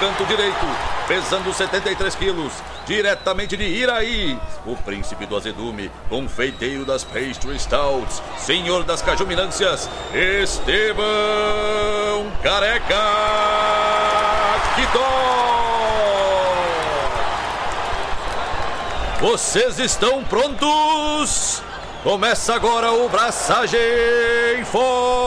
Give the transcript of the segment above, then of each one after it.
Canto direito, pesando 73 quilos, diretamente de Iraí, o príncipe do azedume, confeiteiro das pastry stouts, senhor das cajuminâncias, Estevão Careca Quitó. Vocês estão prontos? Começa agora o Braçagem Forte!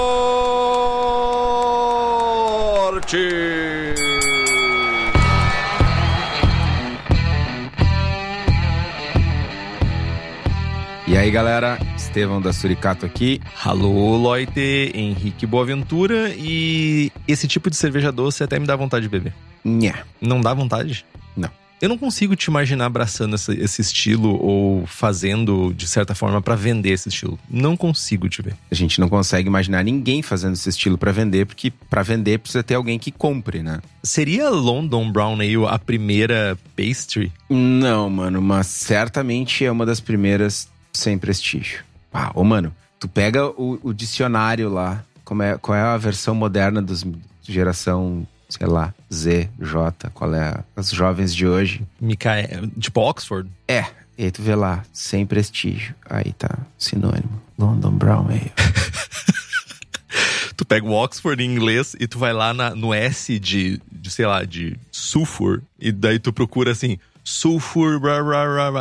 Aí, galera, Estevão da Suricato aqui. Alô, Loite, Henrique Boaventura e esse tipo de cerveja doce até me dá vontade de beber. Nha. Não dá vontade? Não. Eu não consigo te imaginar abraçando esse, esse estilo ou fazendo de certa forma pra vender esse estilo. Não consigo te ver. A gente não consegue imaginar ninguém fazendo esse estilo pra vender, porque pra vender precisa ter alguém que compre, né? Seria London Brown Ale a primeira pastry? Não, mano, mas certamente é uma das primeiras sem prestígio. Ah, ô, mano, tu pega o, o dicionário lá, como é, qual é a versão moderna dos geração, sei lá, Z, J, qual é a- as jovens de hoje? Micael, tipo Oxford? É, e aí tu vê lá, sem prestígio. Aí tá, sinônimo. London Brown Ale. Tu pega o Oxford em inglês e tu vai lá na- no S de, de, sei lá, de sulfur, e daí tu procura assim, sulfur,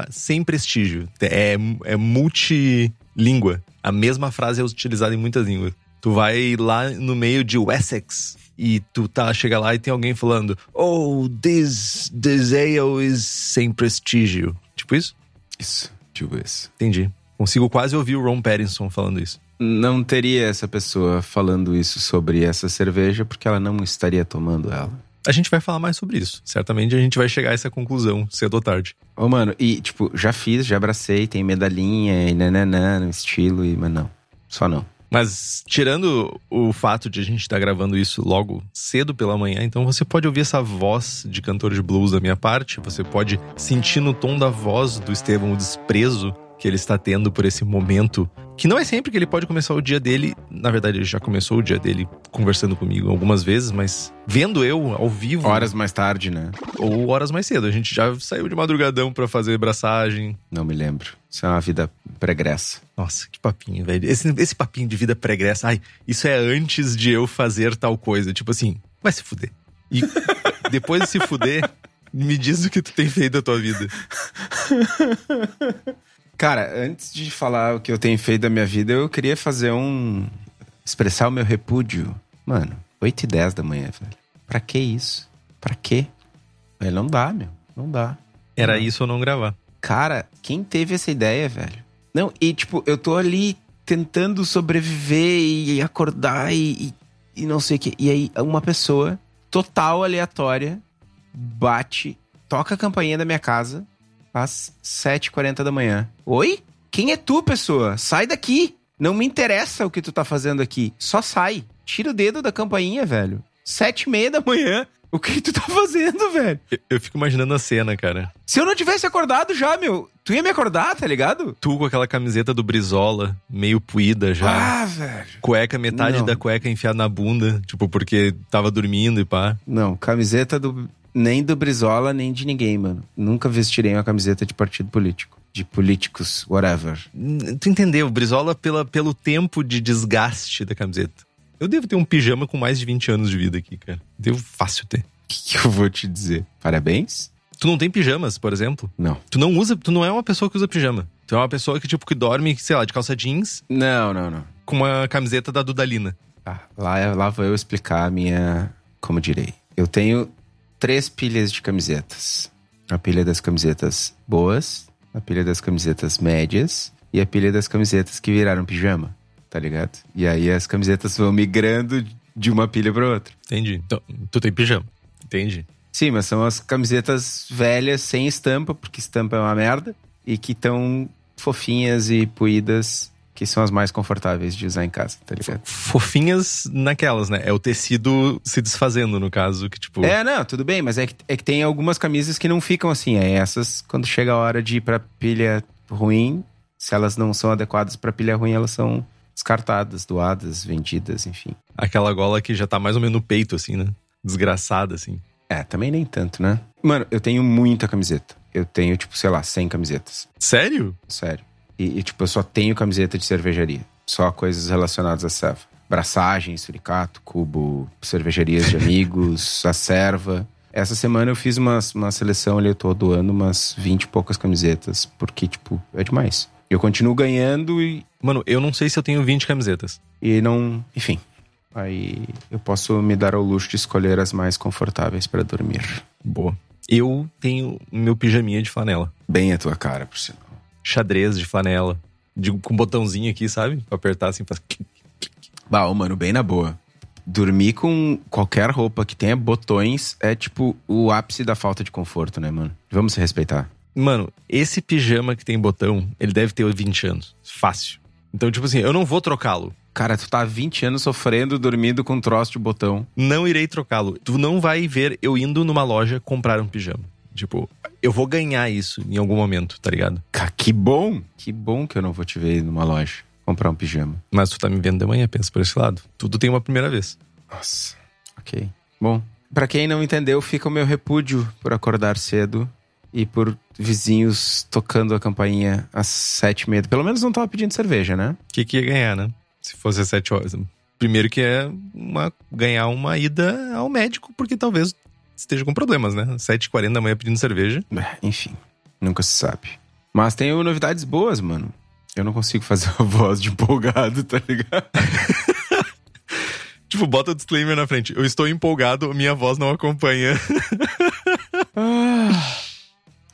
sem prestígio. É, é multilíngua. A mesma frase é utilizada em muitas línguas. Tu vai lá no meio de Wessex e tu tá, chega lá e tem alguém falando, oh, this, this ale is sem prestígio. Tipo isso? Isso, tipo isso. Entendi. Consigo quase ouvir o Ron Pattinson falando isso. Não teria essa pessoa falando isso sobre essa cerveja porque ela não estaria tomando ela. A gente vai falar mais sobre isso. Certamente a gente vai chegar a essa conclusão cedo ou tarde. Ô, mano, e tipo, já fiz, já abracei, tem medalhinha e nananã no estilo, e, mas não. Só não. Mas tirando o fato de a gente estar gravando isso logo cedo pela manhã, então você pode ouvir essa voz de cantor de blues da minha parte, você pode sentir no tom da voz do Estevão o desprezo que ele está tendo por esse momento, que não é sempre que ele pode começar o dia dele, na verdade ele já começou o dia dele conversando comigo algumas vezes, mas vendo eu ao vivo Horas mais tarde, né? ou horas mais cedo, a gente já saiu de madrugadão pra fazer braçagem, Não me lembro. Isso é uma vida pregressa. Nossa, que papinho, velho. Esse, esse papinho de vida pregressa. Ai, isso é antes de eu fazer tal coisa. Tipo assim, vai se fuder. E depois de se fuder, me diz o que tu tem feito da tua vida. Cara, antes de falar o que eu tenho feito da minha vida, eu queria fazer um. expressar o meu repúdio. Mano, 8 e 10 da manhã, velho. Pra que isso? Pra quê? Velho, não dá, meu. Não dá. Era isso ou não gravar. Cara, quem teve essa ideia, velho? Não, e tipo, eu tô ali tentando sobreviver e acordar e, e, e não sei o que. E aí, uma pessoa total aleatória bate, toca a campainha da minha casa às 7h40 da manhã. Oi? Quem é tu, pessoa? Sai daqui! Não me interessa o que tu tá fazendo aqui. Só sai. Tira o dedo da campainha, velho. Sete e meia da manhã. O que tu tá fazendo, velho? Eu, eu fico imaginando a cena, cara. Se eu não tivesse acordado já, meu, tu ia me acordar, tá ligado? Tu com aquela camiseta do Brizola, meio puída já. Ah, velho. Cueca, metade Não. da cueca enfiada na bunda. Tipo, porque tava dormindo e pá. Não, camiseta do nem do Brizola, nem de ninguém, mano. Nunca vestirei uma camiseta de partido político. De políticos, whatever. N- Tu entendeu? Brizola pela, pelo tempo de desgaste da camiseta. Eu devo ter um pijama com mais de 20 anos de vida aqui, cara. Devo fácil ter. O que, que eu vou te dizer? Parabéns? Tu não tem pijamas, por exemplo? Não. Tu não usa, tu não é uma pessoa que usa pijama. Tu é uma pessoa que, tipo, que dorme, sei lá, de calça jeans Não, não, não. com uma camiseta da Dudalina. Tá, lá, lá vou eu explicar a minha. Como direi? Eu tenho três pilhas de camisetas: a pilha das camisetas boas, a pilha das camisetas médias e a pilha das camisetas que viraram pijama, tá ligado? E aí as camisetas vão migrando de uma pilha pra outra. Entendi. Então, tu tem pijama. Entendi. Sim, mas são as camisetas velhas sem estampa, porque estampa é uma merda, e que estão fofinhas e puídas que são as mais confortáveis de usar em casa, tá ligado? Fofinhas naquelas, né? É o tecido se desfazendo, no caso, que tipo. É, não, tudo bem, mas é que, é que tem algumas camisas que não ficam assim. É essas, quando chega a hora de ir pra pilha ruim, se elas não são adequadas pra pilha ruim, elas são descartadas, doadas, vendidas, enfim. Aquela gola que já tá mais ou menos no peito, assim, né? Desgraçada, assim. É, também nem tanto, né? Mano, eu tenho muita camiseta. Eu tenho, tipo, sei lá, 100 camisetas. Sério? Sério. E, e, tipo, eu só tenho camiseta de cervejaria. Só coisas relacionadas à serva. Braçagem, suricato, cubo, cervejarias de amigos, a serva. Essa semana eu fiz uma, uma seleção ali, eu tô doando umas 20 e poucas camisetas, porque, tipo, é demais. Eu continuo ganhando e. Mano, eu não sei se eu tenho 20 camisetas. E não. Enfim. Aí eu posso me dar ao luxo de escolher as mais confortáveis para dormir. Boa. Eu tenho meu pijaminha de flanela. Bem a tua cara, por sinal. Xadrez de flanela. De, com botãozinho aqui, sabe? Pra apertar assim, faz. Bah, mano, bem na boa. Dormir com qualquer roupa que tenha botões é tipo o ápice da falta de conforto, né, mano? Vamos se respeitar. Mano, esse pijama que tem botão, ele deve ter 20 anos. Fácil. Então, tipo assim, eu não vou trocá-lo. Cara, tu tá há 20 anos sofrendo, dormindo com um troço de botão. Não irei trocá-lo. Tu não vai ver eu indo numa loja comprar um pijama. Tipo, eu vou ganhar isso em algum momento, tá ligado? Cara, que bom! Que bom que eu não vou te ver numa loja comprar um pijama. Mas tu tá me vendo de manhã, pensa por esse lado. Tudo tem uma primeira vez. Nossa, ok. Bom, pra quem não entendeu, fica o meu repúdio por acordar cedo e por vizinhos tocando a campainha às sete e meia. Pelo menos não tava pedindo cerveja, né? O que, que ia ganhar, né? Se fosse às sete horas. Primeiro que é uma, ganhar uma ida ao médico, porque talvez esteja com problemas, né? 7h40 da manhã pedindo cerveja. É, Enfim, nunca se sabe. Mas tenho novidades boas, mano. Eu não consigo fazer a voz de empolgado, tá ligado? Tipo, bota o disclaimer na frente. Eu estou empolgado, minha voz não acompanha.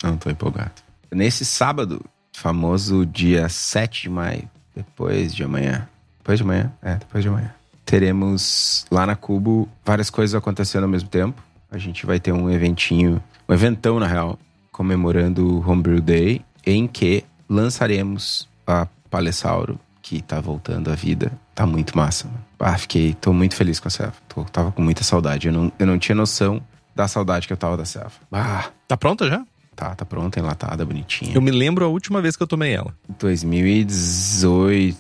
Não tô empolgado. Nesse sábado, famoso dia 7 de maio, depois de amanhã. Depois de amanhã? É, depois de amanhã. Teremos lá na Cubo várias coisas acontecendo ao mesmo tempo. A gente vai ter um eventinho, um eventão na real, comemorando o Homebrew Day, em que lançaremos a Palessauro, que tá voltando à vida. Tá muito massa, mano. Ah, fiquei, tô muito feliz com a Selva. Tô, tava com muita saudade. Eu não, eu não tinha noção da saudade que eu tava da Selva. Ah, Tá pronta já? tá, tá pronta, enlatada, bonitinha. Eu me lembro a última vez que eu tomei ela. 2018.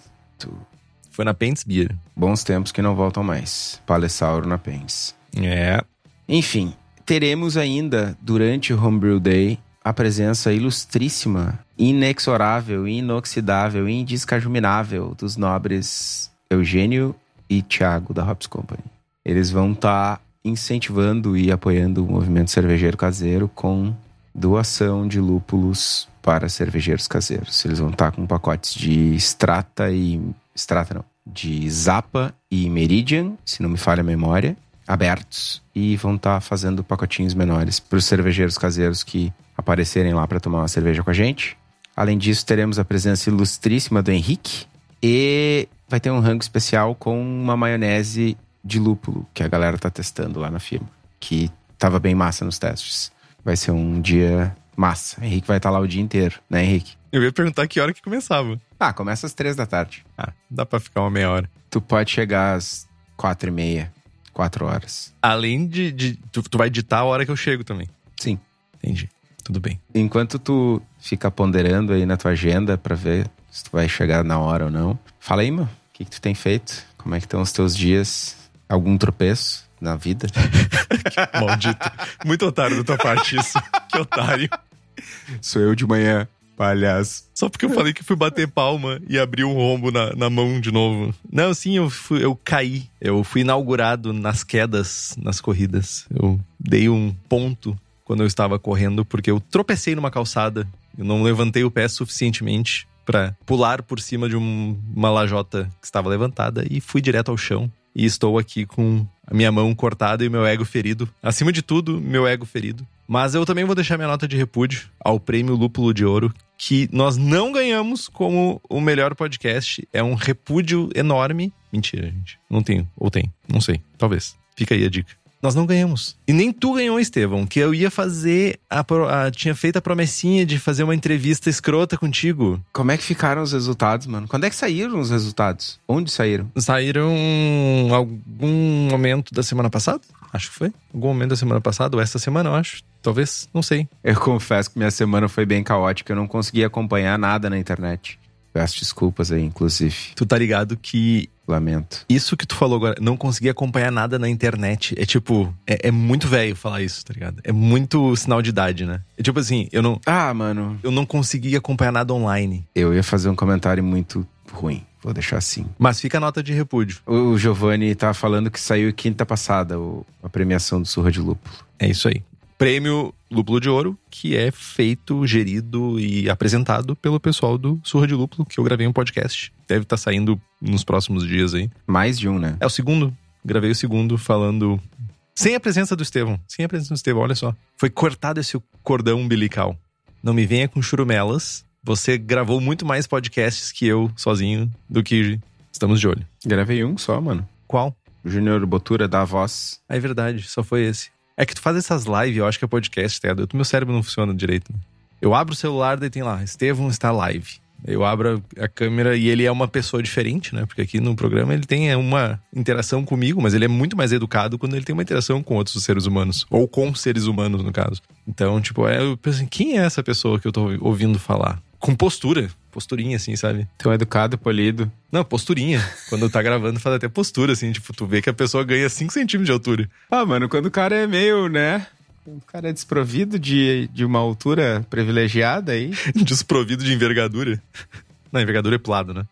Foi na Pentes Beer. Bons tempos que não voltam mais. Palessauro na Pens. É. Enfim, teremos ainda, durante o Homebrew Day, a presença ilustríssima, inexorável, inoxidável, indescajuminável dos nobres Eugênio e Thiago da Hops Company. Eles vão estar incentivando e apoiando o movimento cervejeiro caseiro com doação de lúpulos para cervejeiros caseiros. Eles vão estar com pacotes de Strata e. Strata não. De Zapa e Meridian, se não me falha a memória, abertos. E vão estar fazendo pacotinhos menores para os cervejeiros caseiros que aparecerem lá para tomar uma cerveja com a gente. Além disso, teremos a presença ilustríssima do Henrique. E vai ter um rango especial com uma maionese de lúpulo que a galera tá testando lá na firma. Que tava bem massa nos testes. Vai ser um dia massa. O Henrique vai estar lá o dia inteiro, né, Henrique? Eu ia perguntar que hora que começava. Ah, começa às três da tarde. Ah, dá pra ficar uma meia hora. Tu pode chegar às quatro e meia, quatro horas. Além de. de tu, tu vai ditar a hora que eu chego também. Sim. Entendi. Tudo bem. Enquanto tu fica ponderando aí na tua agenda pra ver se tu vai chegar na hora ou não, fala aí, meu. O que, que tu tem feito? Como é que estão os teus dias? Algum tropeço na vida? Maldito. Muito otário da tua parte isso. Que otário. Sou eu de manhã, palhaço. Só porque eu falei que fui bater palma e abri um rombo na, na mão de novo. Não, sim, eu, fui, eu caí. Eu fui inaugurado nas quedas, nas corridas. Eu dei um ponto quando eu estava correndo, porque eu tropecei numa calçada. Eu não levantei o pé suficientemente para pular por cima de um- uma lajota que estava levantada e fui direto ao chão. E estou aqui com a minha mão cortada e o meu ego ferido. Acima de tudo, meu ego ferido. Mas eu também vou deixar minha nota de repúdio ao prêmio Lúpulo de Ouro, que nós não ganhamos como o melhor podcast. É um repúdio enorme. Mentira, gente. Não tenho. Ou tem. Não sei. Talvez. Fica aí a dica. Nós não ganhamos. E nem tu ganhou, Estevão, que eu ia fazer. A, a- tinha feito a promessinha de fazer uma entrevista escrota contigo. Como é que ficaram os resultados, mano? Quando é que saíram os resultados? Onde saíram? Saíram algum momento da semana passada? Acho que foi. Algum momento da semana passada, ou essa semana, eu acho. Talvez, não sei. Eu confesso que minha semana foi bem caótica. Eu não consegui acompanhar nada na internet. Peço desculpas aí, inclusive. Tu tá ligado que Lamento. isso que tu falou agora, não consegui acompanhar nada na internet. É tipo, é, é muito velho falar isso, tá ligado? É muito sinal de idade, né? É tipo assim, eu não, Ah, mano. eu não consegui acompanhar nada online. Eu ia fazer um comentário muito ruim. Vou deixar assim. Mas fica a nota de repúdio. O Giovanni tá falando que saiu quinta passada o- a premiação do Surra de Lúpulo. É isso aí. Prêmio Lúpulo de Ouro, que é feito, gerido e apresentado pelo pessoal do Surra de Lúpulo, que eu gravei um podcast. Deve estar saindo nos próximos dias aí. Mais de um, né? É o segundo. Gravei o segundo falando. Sem a presença do Estevão. Sem a presença do Estevão, olha só. Foi cortado esse cordão umbilical. Não me venha com churumelas. Você gravou muito mais podcasts que eu sozinho do que estamos de olho. Gravei um só, mano. Qual? O Júnior Botura dá a voz. É verdade, só foi esse. É que tu faz essas lives, eu acho que é podcast, tá? ligado? Meu cérebro não funciona direito. né? Eu abro o celular, daí tem lá, Estevão está live. Eu abro a câmera e ele é uma pessoa diferente, né? Porque aqui no programa ele tem uma interação comigo, mas ele é muito mais educado quando ele tem uma interação com outros seres humanos. Ou com seres humanos, no caso. Então, tipo, é, eu penso assim, quem é essa pessoa que eu tô ouvindo falar? Com postura. Posturinha, assim, sabe? Tão educado e polido. Não, posturinha. Quando tá gravando, faz até postura, assim. Tipo, tu vê que a pessoa ganha 5 centímetros de altura. Ah, mano, quando o cara é meio, né? O cara é desprovido de, de uma altura privilegiada aí. desprovido de envergadura. Não, envergadura é pro lado, né?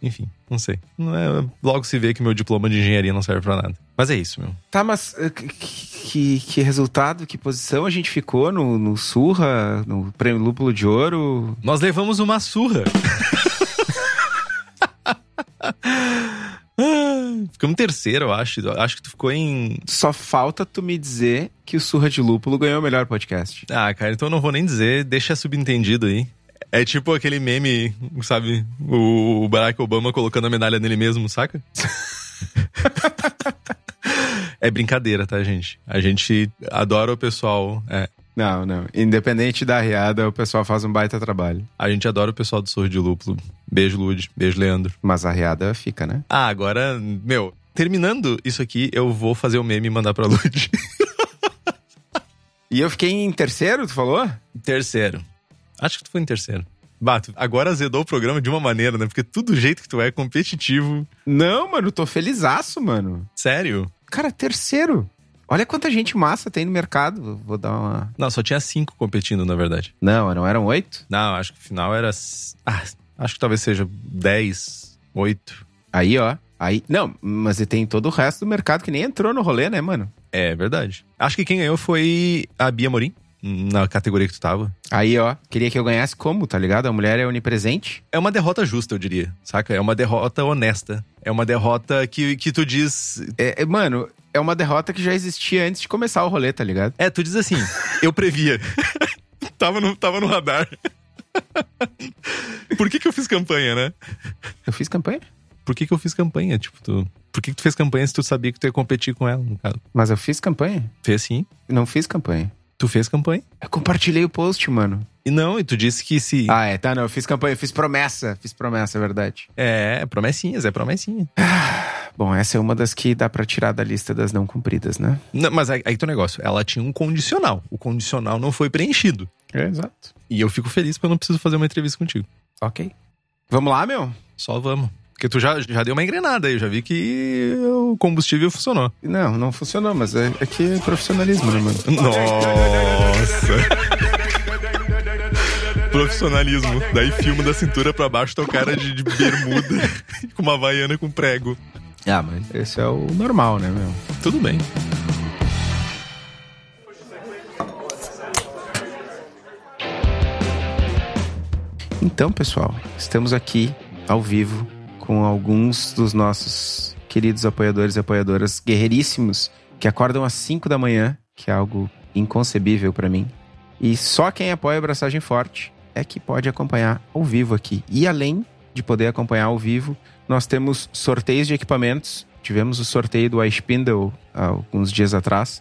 Enfim, não sei. Não é, logo se vê que meu diploma de engenharia não serve pra nada. Mas é isso, meu. Tá, mas eh, que, que, resultado, que posição a gente ficou no, no Surra, no Prêmio Lúpulo de Ouro? Nós levamos uma surra. Ficamos terceiro, eu acho. Acho que tu ficou em. Só falta tu me dizer que o Surra de Lúpulo ganhou o melhor podcast. Ah, cara, então eu não vou nem dizer, deixa subentendido aí. É tipo aquele meme, sabe? O Barack Obama colocando a medalha nele mesmo, saca? é brincadeira, tá, gente? A gente adora o pessoal. É, Não, não. Independente da riada, o pessoal faz um baita trabalho. a gente adora o pessoal do Sorro de Lúpulo. Beijo, Lud. Beijo, Leandro. Mas a riada fica, né? Ah, agora, meu, terminando isso aqui, eu vou fazer o meme e mandar pra Lud. E eu fiquei em terceiro, tu falou? terceiro. Acho que tu foi em terceiro. Bato, agora azedou o programa de uma maneira, né? Porque tudo jeito que tu é competitivo. Não, mano, tô felizaço, mano. Sério? Cara, terceiro. Olha quanta gente massa tem no mercado. Vou dar uma. Não, só tinha cinco competindo, na verdade. Não, não eram oito? Não, acho que o final era. Ah, acho que talvez seja 10, 8. Aí, ó. Aí. Não, mas tem todo o resto do mercado que nem entrou no rolê, né, mano? É verdade. Acho que quem ganhou foi a Bia Morim, na categoria que tu tava. Aí, ó. Queria que eu ganhasse como, tá ligado? A mulher é onipresente. É uma derrota justa, eu diria, saca? É uma derrota honesta. É uma derrota que, que tu diz. É, é, mano, é uma derrota que já existia antes de começar o rolê, tá ligado? É, tu diz assim, eu previa. tava, no, tava no radar. Por que, que eu fiz campanha, né? Eu fiz campanha? Por que, que eu fiz campanha? Tipo, tu. Por que, que tu fez campanha se tu sabia que tu ia competir com ela, no caso? Mas eu fiz campanha? Fez sim. Não fiz campanha. Tu fez campanha. Eu compartilhei o post, mano. E não, e tu disse que se. Ah, é, tá, não. Eu fiz campanha, eu fiz promessa. Fiz promessa, é verdade. É, promessinhas, é promessinha. Bom, essa é uma das que dá pra tirar da lista das não cumpridas, né? Não, mas aí, aí teu negócio, ela tinha um condicional. O condicional não foi preenchido. É, exato. E eu fico feliz porque eu não preciso fazer uma entrevista contigo. Ok. Vamos lá, meu? Só vamos. Porque tu já, já deu uma engrenada aí, eu já vi que o combustível funcionou. Não, não funcionou, mas é, é que é profissionalismo, né, mano? Nossa! Profissionalismo. Daí filma da cintura pra baixo, tá o cara de, de bermuda com uma vaiana com prego. Ah, mas esse é o normal, né, meu? Tudo bem. Então, pessoal, estamos aqui ao vivo com alguns dos nossos queridos apoiadores e apoiadoras guerreiríssimos que acordam às 5 da manhã, que é algo inconcebível pra mim. E só quem apoia a Abraçagem Forte é que pode acompanhar ao vivo aqui. E além de poder acompanhar ao vivo, nós temos sorteios de equipamentos tivemos o sorteio do iSpindle alguns dias atrás.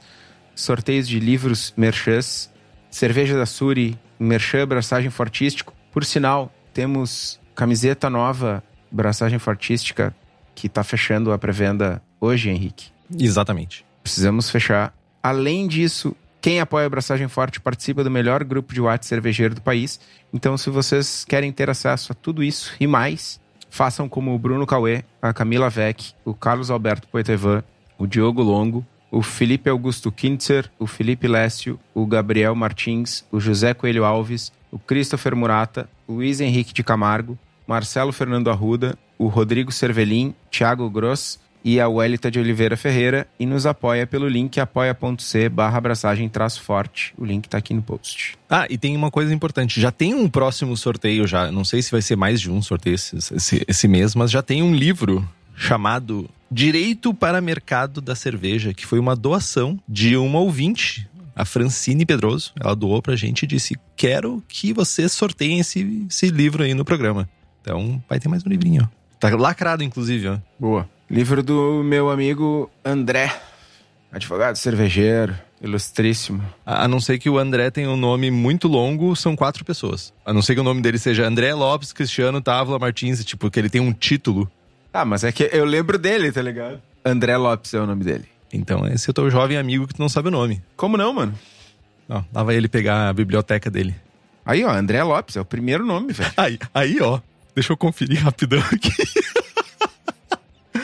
Sorteios de livros merchãs, cerveja da Suri, merchan, braçagem fortístico. Por sinal, temos camiseta nova, braçagem fortística, que tá fechando a pré-venda hoje, Henrique. Exatamente. Precisamos fechar. Além disso, quem apoia a Braçagem Forte participa do melhor grupo de WhatsApp cervejeiro do país. Então, se vocês querem ter acesso a tudo isso e mais, façam como o Bruno Cauê, a Camila Vec, o Carlos Alberto Poitevin, o Diogo Longo, o Felipe Augusto Kintzer, o Felipe Lécio, o Gabriel Martins, o José Coelho Alves, o Christopher Murata, o Luiz Henrique de Camargo, Marcelo Fernando Arruda, o Rodrigo Cervelin, Thiago Gross e a Welita de Oliveira Ferreira e nos apoia pelo link apoia.c barra abraçagem traço forte. O link tá aqui no post. Ah, e tem uma coisa importante. Já tem um próximo sorteio já. Não sei se vai ser mais de um sorteio esse, esse, esse mês, mas já tem um livro chamado Direito para Mercado da Cerveja, que foi uma doação de uma ouvinte, a Francine Pedroso. Ela doou pra gente e disse: Quero que vocês sorteiem esse, esse livro aí no programa. Então vai ter mais um livrinho, ó. Tá lacrado, inclusive, ó. Boa. Livro do meu amigo André, advogado cervejeiro, ilustríssimo. A a não ser que o André tenha um nome muito longo, são quatro pessoas. A não ser que o nome dele seja André Lopes Cristiano Távola Martins, tipo, que ele tem um título. Ah, mas é que eu lembro dele, tá ligado? André Lopes é o nome dele. Então, esse é o teu jovem amigo que tu não sabe o nome. Como não, mano? Ó, lá vai ele pegar a biblioteca dele. Aí, ó, André Lopes é o primeiro nome, velho. Aí, aí, ó. Deixa eu conferir rapidão aqui.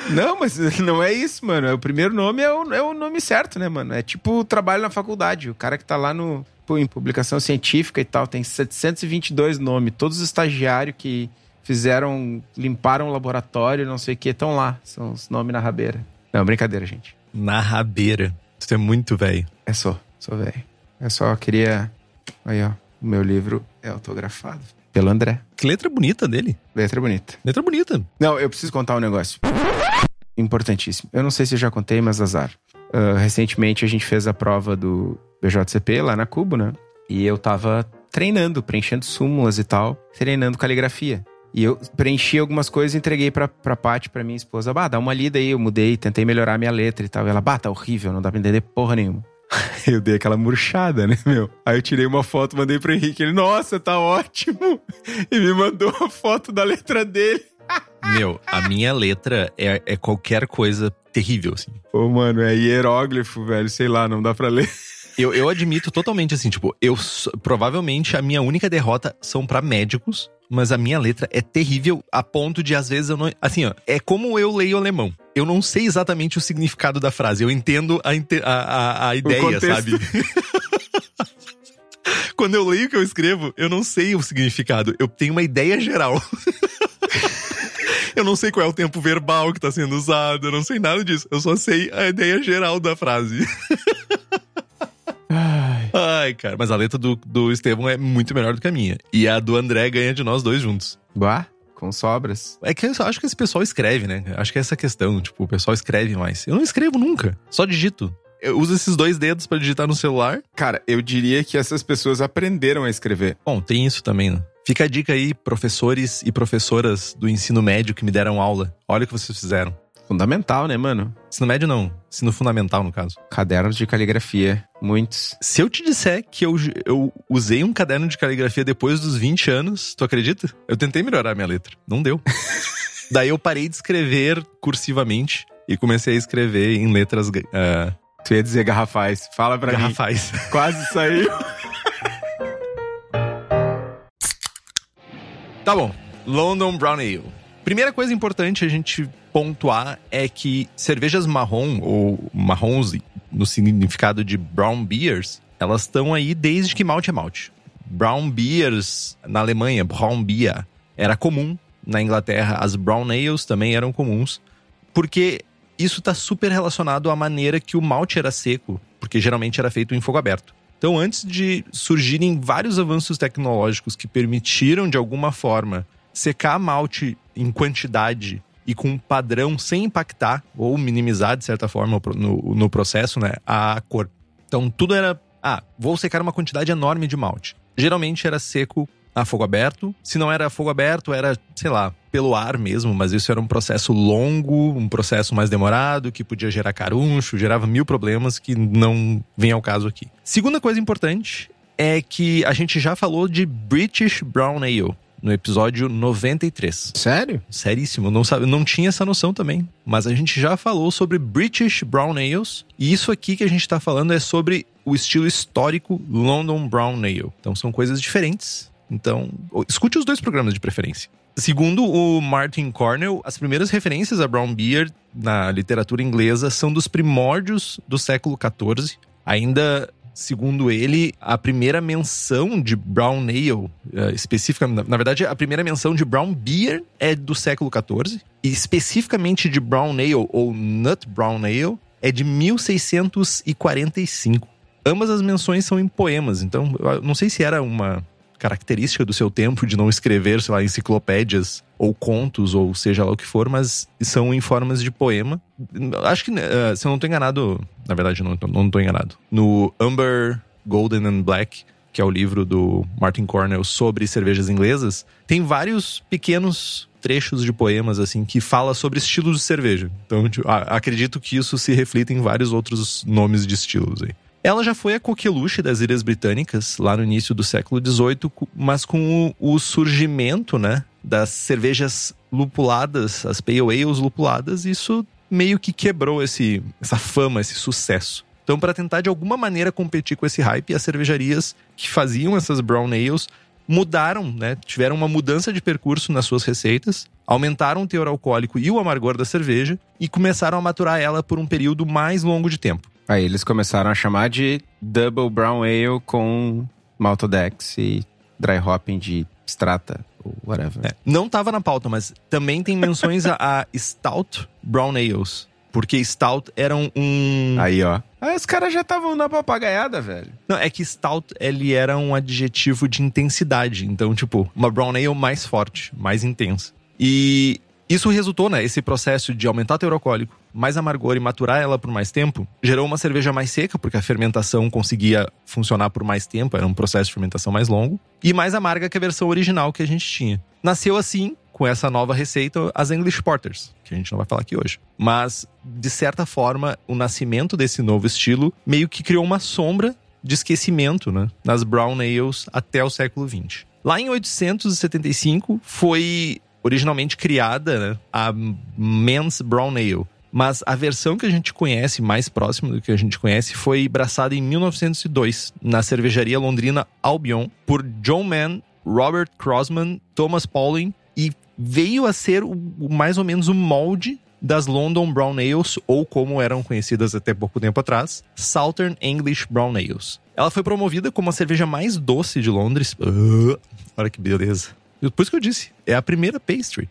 Não, mas não é isso, mano. É O primeiro nome é o, é o nome certo, né, mano? É tipo o trabalho na faculdade. O cara que tá lá no, pô, em publicação científica e tal, tem 722 nomes. Todos os estagiários que fizeram, limparam o laboratório, não sei o que, estão lá. São os nomes na rabeira. Não, brincadeira, gente. Na rabeira. Isso é muito velho. É só, só velho. É só, queria. Aí, ó. O meu livro é autografado pelo André. Que letra bonita dele. Letra bonita. Letra bonita. Não, eu preciso contar um negócio. Importantíssimo. Eu não sei se eu já contei, mas azar. Ah, recentemente a gente fez a prova do BJCP lá na Cubo, né? E eu tava treinando, preenchendo súmulas e tal, treinando caligrafia. E eu preenchi algumas coisas e entreguei pra, pra Paty, pra minha esposa. Bah, dá uma lida aí, eu mudei, tentei melhorar minha letra e tal. E ela, bah, tá horrível, não dá pra entender porra nenhuma. Eu dei aquela murchada, né, meu? Aí eu tirei uma foto, mandei pro Henrique. Ele, nossa, tá ótimo! E me mandou a foto da letra dele. Meu, a minha letra é, é qualquer coisa terrível, assim. Pô, mano, é hieróglifo, velho. Sei lá, não dá pra ler. Eu, eu admito totalmente assim, tipo, eu provavelmente a minha única derrota são pra médicos, mas a minha letra é terrível a ponto de às vezes eu não, assim, ó, é como eu leio alemão. Eu não sei exatamente o significado da frase, eu entendo a, a, a, a ideia, sabe? Quando eu leio o que eu escrevo, eu não sei o significado, eu tenho uma ideia geral. Eu não sei qual é o tempo verbal que tá sendo usado, eu não sei nada disso. Eu só sei a ideia geral da frase. Ai. Ai, cara, mas a letra do, do Estevão é muito melhor do que a minha. E a do André ganha de nós dois juntos. Bah, com sobras. É que eu acho que esse pessoal escreve, né? Acho que é essa questão. Tipo, o pessoal escreve mais. Eu não escrevo nunca. Só digito. Eu uso esses dois dedos pra digitar no celular. Cara, eu diria que essas pessoas aprenderam a escrever. Bom, tem isso também, né? Fica a dica aí, professores e professoras do ensino médio que me deram aula. Olha o que vocês fizeram. Fundamental, né, mano? Ensino médio não, ensino fundamental no caso. Cadernos de caligrafia. Muitos. Se eu te disser que eu, eu usei um caderno de caligrafia depois dos 20 anos, tu acredita? Eu tentei melhorar a minha letra. Não deu. Daí eu parei de escrever cursivamente e comecei a escrever em letras ah, Tu ia dizer garrafais. Fala pra garrafais. mim. Quase saiu. Tá bom. London Brown Ale. Primeira coisa importante a gente pontuar é que cervejas marrom ou marrons no significado de brown beers, elas estão aí desde que malte é malte. Brown beers na Alemanha, Braun Bier, era comum. Na Inglaterra, as brown ales também eram comuns, porque isso está super relacionado à maneira que o malte era seco, porque geralmente era feito em fogo aberto. Então, antes de surgirem vários avanços tecnológicos que permitiram, de alguma forma, secar malte em quantidade e com um padrão sem impactar ou minimizar, de certa forma, no, no processo, né, a cor. Então, tudo era. Ah, vou secar uma quantidade enorme de malte. Geralmente era seco a fogo aberto. Se não era fogo aberto, era, sei lá, pelo ar mesmo, mas isso era um processo longo, um processo mais demorado, que podia gerar caruncho, gerava mil problemas que não vem ao caso aqui. Segunda coisa importante é que a gente já falou de British Brown Ale no episódio 93. Sério? Seríssimo, não sabe, não tinha essa noção também. Mas a gente já falou sobre British Brown Ales, e isso aqui que a gente tá falando é sobre o estilo histórico London Brown Ale. Então são coisas diferentes. Então, escute os dois programas de preferência. Segundo o Martin Cornell, as primeiras referências a brown beer na literatura inglesa são dos primórdios do século XIV. Ainda segundo ele, a primeira menção de brown ale, específica, na, na, verdade, a primeira menção de brown beer é do século XIV, e especificamente de brown ale ou nut brown ale é de 1645. Ambas as menções são em poemas, então eu não sei se era uma característica do seu tempo de não escrever, sei lá, enciclopédias ou contos, ou seja lá o que for, mas são em formas de poema. Acho que, uh, se eu não estou enganado, na verdade não, não estou enganado, no Amber, Golden and Black, que é o livro do Martin Cornell sobre cervejas inglesas, tem vários pequenos trechos de poemas assim que fala sobre estilos de cerveja. Então, tipo, acredito que isso se reflita em vários outros nomes de estilos aí. Ela já foi a coqueluche das Ilhas Britânicas, lá no início do século XVIII, mas com o, o surgimento né, das cervejas lupuladas, as pale ales lupuladas, isso meio que quebrou esse, essa fama, esse sucesso. Então, para tentar de alguma maneira competir com esse hype, as cervejarias que faziam essas brown ales mudaram, né? Tiveram uma mudança de percurso nas suas receitas, aumentaram o teor alcoólico e o amargor da cerveja e começaram a maturar ela por um período mais longo de tempo. Aí eles começaram a chamar de Double Brown Ale com Maltodex e Dry Hopping de Strata ou whatever. É, não tava na pauta, mas também tem menções a, a Stout Brown Ales. Porque Stout era um. Aí, ó. Aí os caras já estavam na papagaiada, velho. Não, é que Stout, ele era um adjetivo de intensidade. Então, tipo, uma Brown Ale mais forte, mais intensa. E isso resultou, né? Esse processo de aumentar teor alcoólico, mais amargor e maturar ela por mais tempo, gerou uma cerveja mais seca, porque a fermentação conseguia funcionar por mais tempo, era um processo de fermentação mais longo, e mais amarga que a versão original que a gente tinha. Nasceu assim, com essa nova receita, as English Porters, que a gente não vai falar aqui hoje. Mas, de certa forma, o nascimento desse novo estilo meio que criou uma sombra de esquecimento né, nas brown ales até o século XX. Lá em 875 foi originalmente criada né, a Men's Brown Ale, mas a versão que a gente conhece, mais próxima do que a gente conhece, foi braçada em 1902, na cervejaria londrina Albion, por John Mann, Robert Crossman, Thomas Pauling, e veio a ser o, mais ou menos o molde das London Brown Ales, ou como eram conhecidas até pouco tempo atrás, Southern English Brown Ales. Ela foi promovida como a cerveja mais doce de Londres. Uh, olha que beleza. Por isso que eu disse, é a primeira pastry.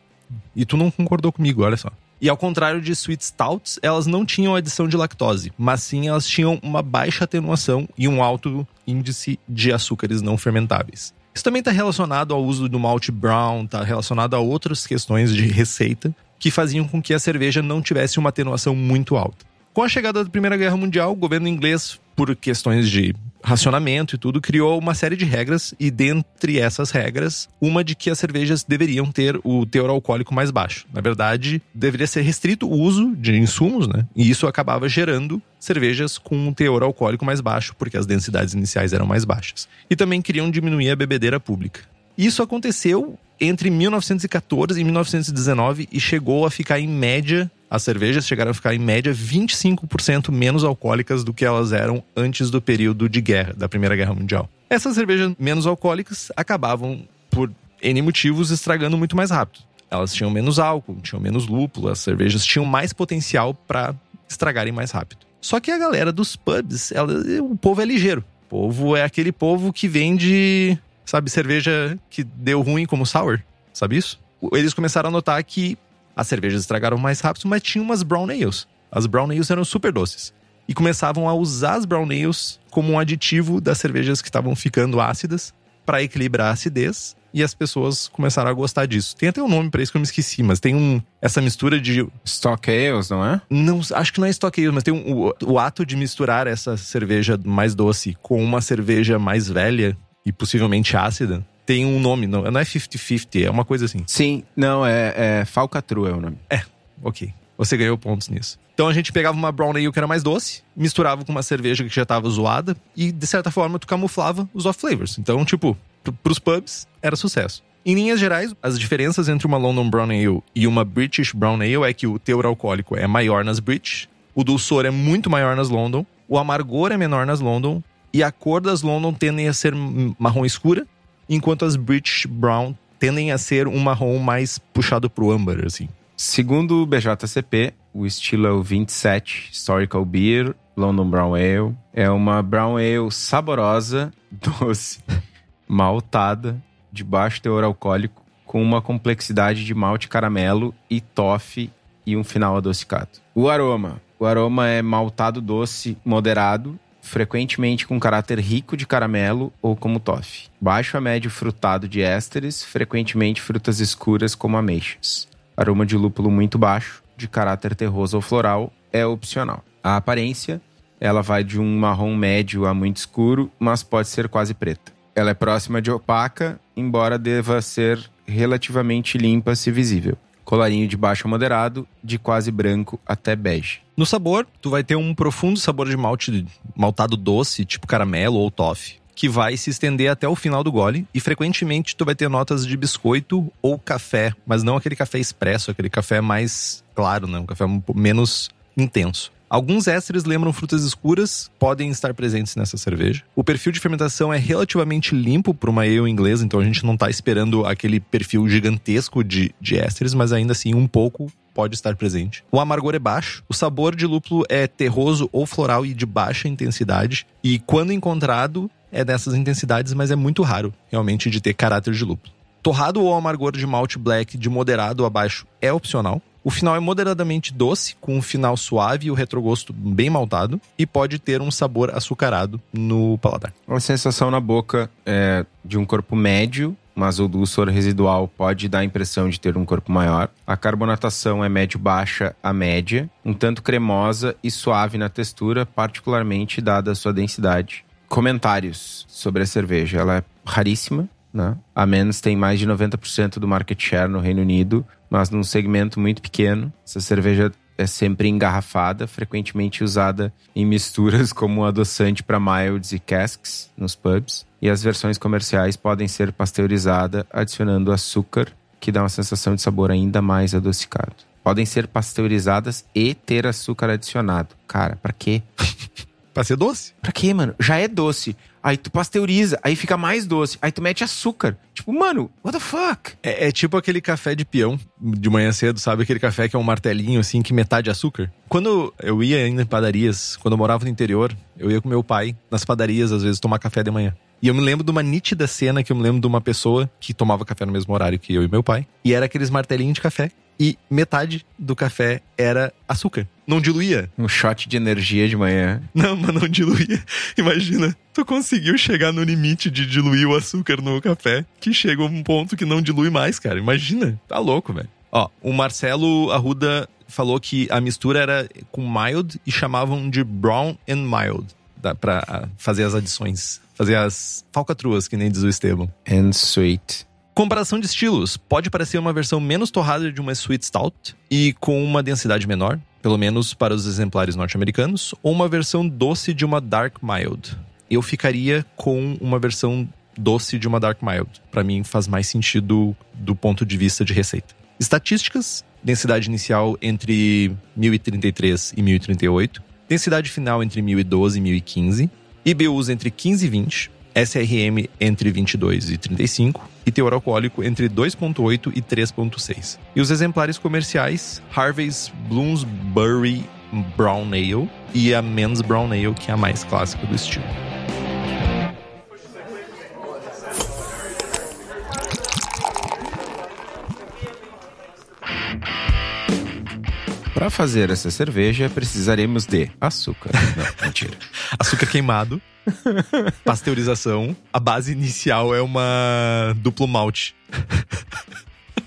E tu não concordou comigo, olha só. E ao contrário de sweet stouts, elas não tinham adição de lactose, mas sim elas tinham uma baixa atenuação e um alto índice de açúcares não fermentáveis. Isso também está relacionado ao uso do malte brown, está relacionado a outras questões de receita que faziam com que a cerveja não tivesse uma atenuação muito alta. Com a chegada da Primeira Guerra Mundial, o governo inglês, por questões de racionamento e tudo, criou uma série de regras e dentre essas regras, uma de que as cervejas deveriam ter o teor alcoólico mais baixo. Na verdade, deveria ser restrito o uso de insumos, né? E isso acabava gerando cervejas com um teor alcoólico mais baixo, porque as densidades iniciais eram mais baixas. E também queriam diminuir a bebedeira pública. Isso aconteceu entre 1914 e 1919 e chegou a ficar em média as cervejas chegaram a ficar em média 25% menos alcoólicas do que elas eram antes do período de guerra, da Primeira Guerra Mundial. Essas cervejas menos alcoólicas acabavam, por N motivos, estragando muito mais rápido. Elas tinham menos álcool, tinham menos lúpulo, as cervejas tinham mais potencial para estragarem mais rápido. Só que a galera dos pubs, ela, o povo é ligeiro. O povo é aquele povo que vende, sabe, cerveja que deu ruim como sour. Sabe isso? Eles começaram a notar que as cervejas estragaram mais rápido, mas tinha umas brown ales. As brown ales eram super doces. E começavam a usar as brown ales como um aditivo das cervejas que estavam ficando ácidas para equilibrar a acidez e as pessoas começaram a gostar disso. Tem até um nome para isso que eu me esqueci, mas tem um essa mistura de stock ales, não é? Não, acho que não é stock ales, mas tem um, o, o ato de misturar essa cerveja mais doce com uma cerveja mais velha e possivelmente ácida Tem um nome, não, não é 50-50, é uma coisa assim. Sim, não, é, é Falcatrua é o nome. Ok. Você ganhou pontos nisso. Então a gente pegava uma brown ale que era mais doce, misturava com uma cerveja que já tava zoada e, de certa forma, tu camuflava os off flavors. Então, tipo, pr- pros pubs, era sucesso. Em linhas gerais, as diferenças entre uma London Brown Ale e uma British Brown Ale é que o teor alcoólico é maior nas British, o dulçor é muito maior nas London, o amargor é menor nas London e a cor das London tendem a ser marrom escura, enquanto as British Brown tendem a ser um marrom mais puxado pro âmbar, assim. Segundo o BJCP, o estilo é o 27 Historical Beer London Brown Ale. É uma brown ale saborosa, doce, maltada, de baixo teor alcoólico, com uma complexidade de malte caramelo e toffee e um final adocicado. O aroma. O aroma é maltado doce moderado, frequentemente com caráter rico de caramelo ou como toffee. Baixo a médio frutado de ésteres, frequentemente frutas escuras como ameixas. Aroma de lúpulo muito baixo, de caráter terroso ou floral, é opcional. A aparência, ela vai de um marrom médio a muito escuro, mas pode ser quase preta. Ela é próxima de opaca, embora deva ser relativamente limpa se visível. Colarinho de baixo a moderado, de quase branco até bege. No sabor, tu vai ter um profundo sabor de malte maltado doce, tipo caramelo ou toffee, que vai se estender até o final do gole e frequentemente tu vai ter notas de biscoito ou café, mas não aquele café expresso, aquele café mais claro, né? Um café menos intenso. Alguns ésteres lembram frutas escuras, podem estar presentes nessa cerveja. O perfil de fermentação é relativamente limpo para uma ale inglesa, então a gente não está esperando aquele perfil gigantesco de, de ésteres, mas ainda assim um pouco pode estar presente. O amargor é baixo, o sabor de lúpulo é terroso ou floral e de baixa intensidade, e quando encontrado é dessas intensidades, mas é muito raro realmente de ter caráter de lúpulo. Torrado ou amargor de malte black de moderado a baixo é opcional. O final é moderadamente doce, com um final suave e o retrogosto bem maltado, e pode ter um sabor açucarado no paladar. Uma sensação na boca é de um corpo médio, mas o dulçor residual pode dar a impressão de ter um corpo maior. A carbonatação é médio-baixa a média, um tanto cremosa e suave na textura, particularmente dada a sua densidade. Comentários sobre a cerveja. Ela é raríssima, né? A Men's tem mais de 90% do market share no Reino Unido, mas num segmento muito pequeno. Essa cerveja é sempre engarrafada, frequentemente usada em misturas como adoçante para milds e casks nos pubs. E as versões comerciais podem ser pasteurizadas adicionando açúcar, que dá uma sensação de sabor ainda mais adocicado. Podem ser pasteurizadas e ter açúcar adicionado. Cara, pra quê? Pra ser doce? Pra quê, mano? Já é doce. Aí tu pasteuriza, aí fica mais doce. Aí tu mete açúcar. Tipo, mano, what the fuck? É, é tipo aquele café de peão de manhã cedo, sabe? Aquele café que é um martelinho, assim, que metade açúcar. Quando eu ia ainda em padarias, quando eu morava no interior, eu ia com meu pai nas padarias, às vezes, tomar café de manhã. E eu me lembro de uma nítida cena que eu me lembro de uma pessoa que tomava café no mesmo horário que eu e meu pai. E era aqueles martelinhos de café. E metade do café era açúcar. Não diluía. Um shot de energia de manhã. Não, mas não diluía. Imagina, tu conseguiu chegar no limite de diluir o açúcar no café, que chega a um ponto que não dilui mais, cara. Imagina. Tá louco, velho. Ó, o Marcelo Arruda falou que a mistura era com mild e chamavam de brown and mild. Pra ah, fazer as adições. Fazer as falcatruas, que nem diz o Esteban. And sweet. Comparação de estilos. Pode parecer uma versão menos torrada de uma Sweet Stout e com uma densidade menor, pelo menos para os exemplares norte-americanos, ou uma versão doce de uma Dark Mild. Eu ficaria com uma versão doce de uma Dark Mild. Para mim faz mais sentido do ponto de vista de receita. Estatísticas: densidade inicial entre 1033 e 1038, densidade final entre 1012 e 1015, IBUs entre 15 e 20, SRM entre 22 e 35 e teor alcoólico entre 2.8 e 3.6. E os exemplares comerciais, Harvey's Bloomsbury Brown Ale e a Men's Brown Ale, que é a mais clássica do estilo. Para fazer essa cerveja, precisaremos de açúcar. Não, mentira. Açúcar queimado, pasteurização. A base inicial é uma duplo malte.